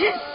我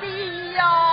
地呀。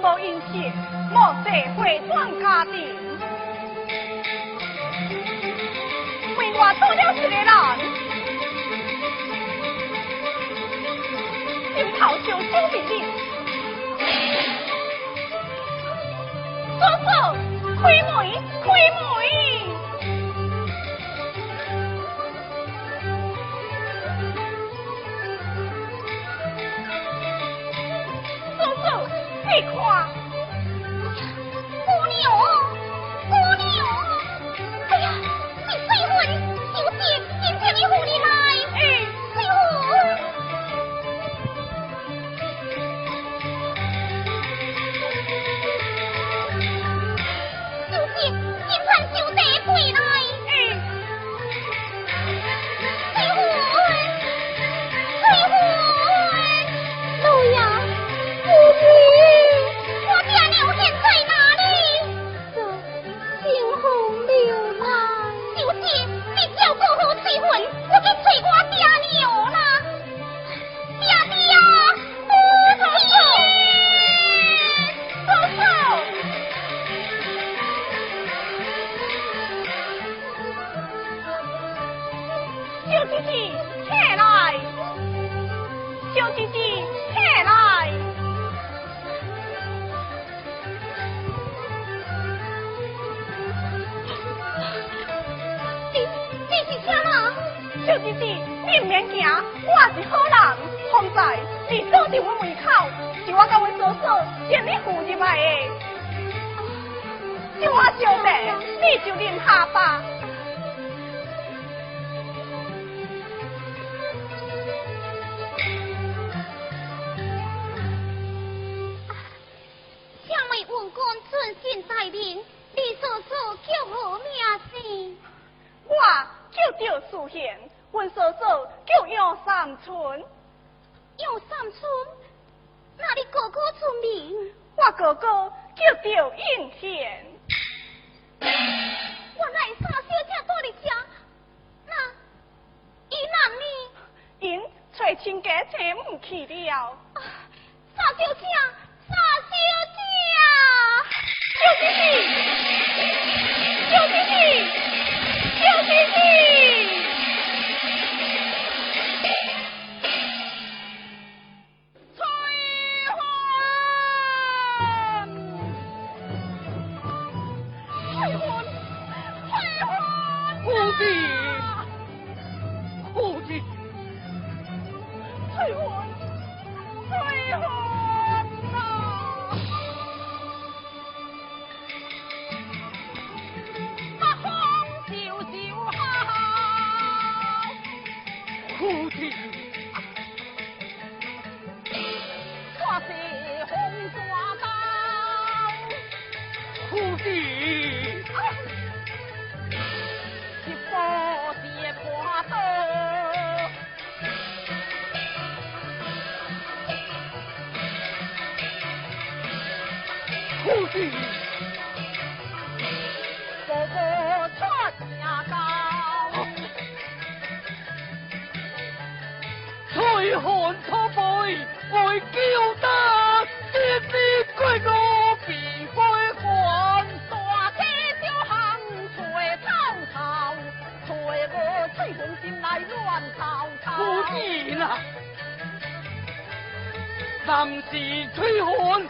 莫因险，莫再会庄家的。为我做了这个人，心头就苦命的。叔，开门，开门。见。我来查小姐到你家，那伊那呢？因找亲家找唔去了。查、小姐，查小姐，小姐姐，小姐姐，小姐姐。暂时退换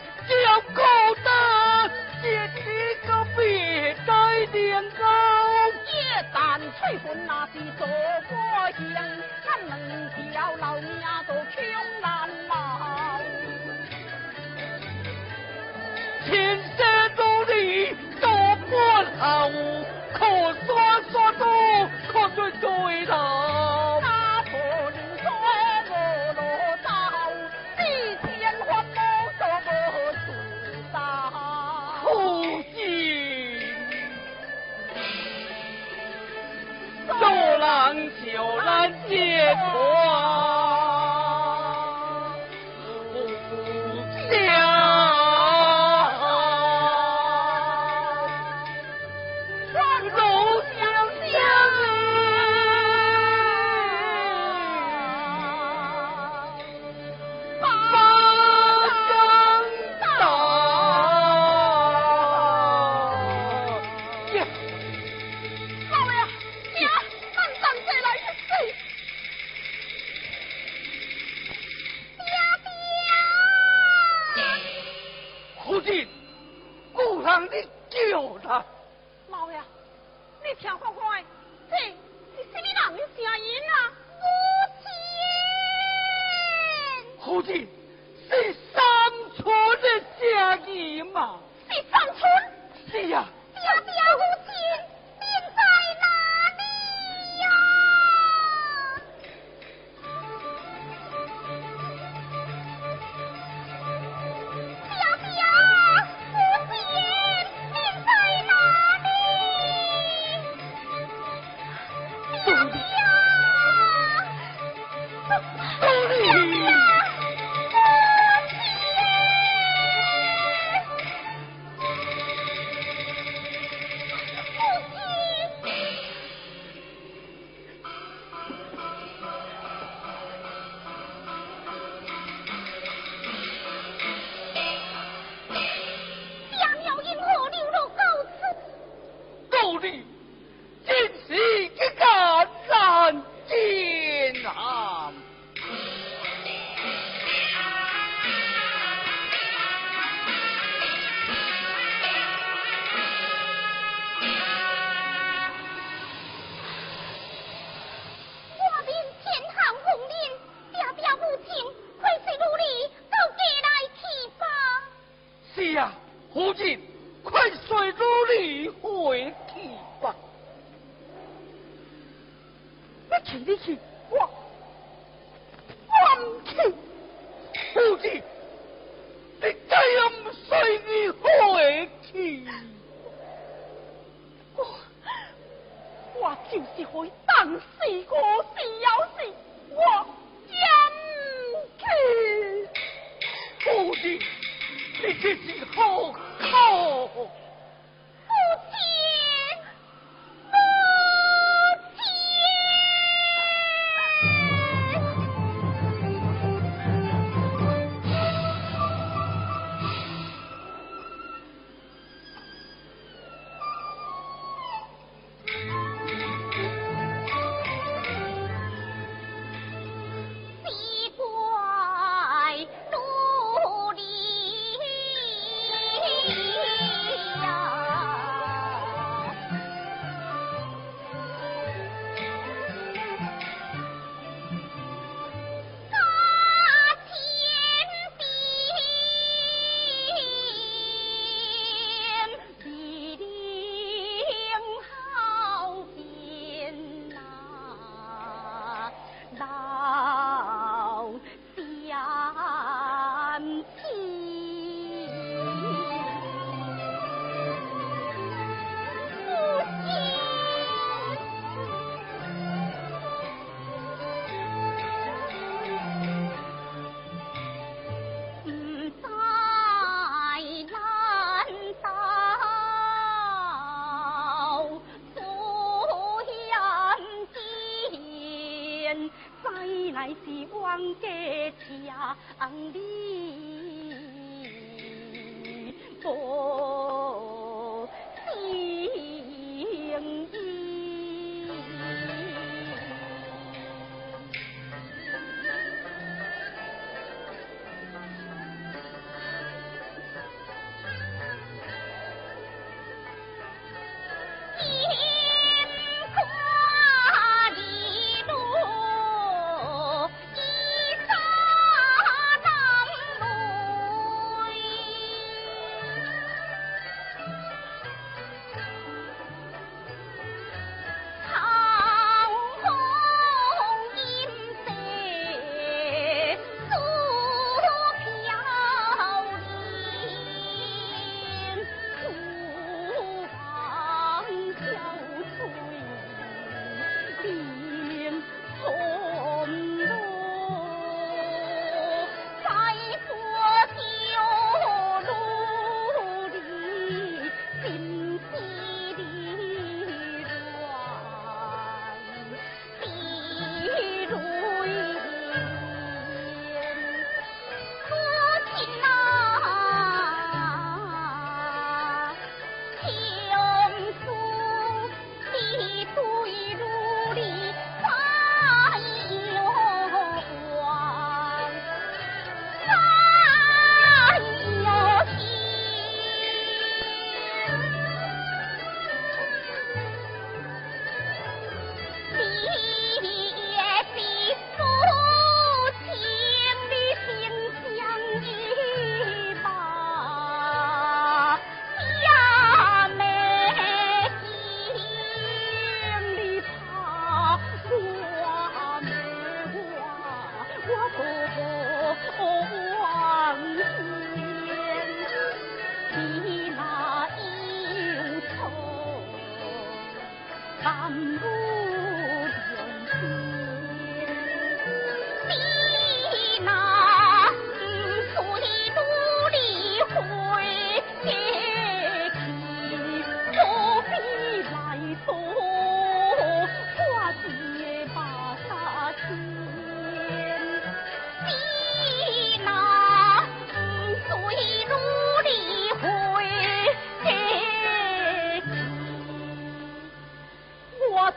哦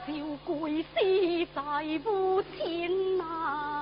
小鬼死在无情、啊！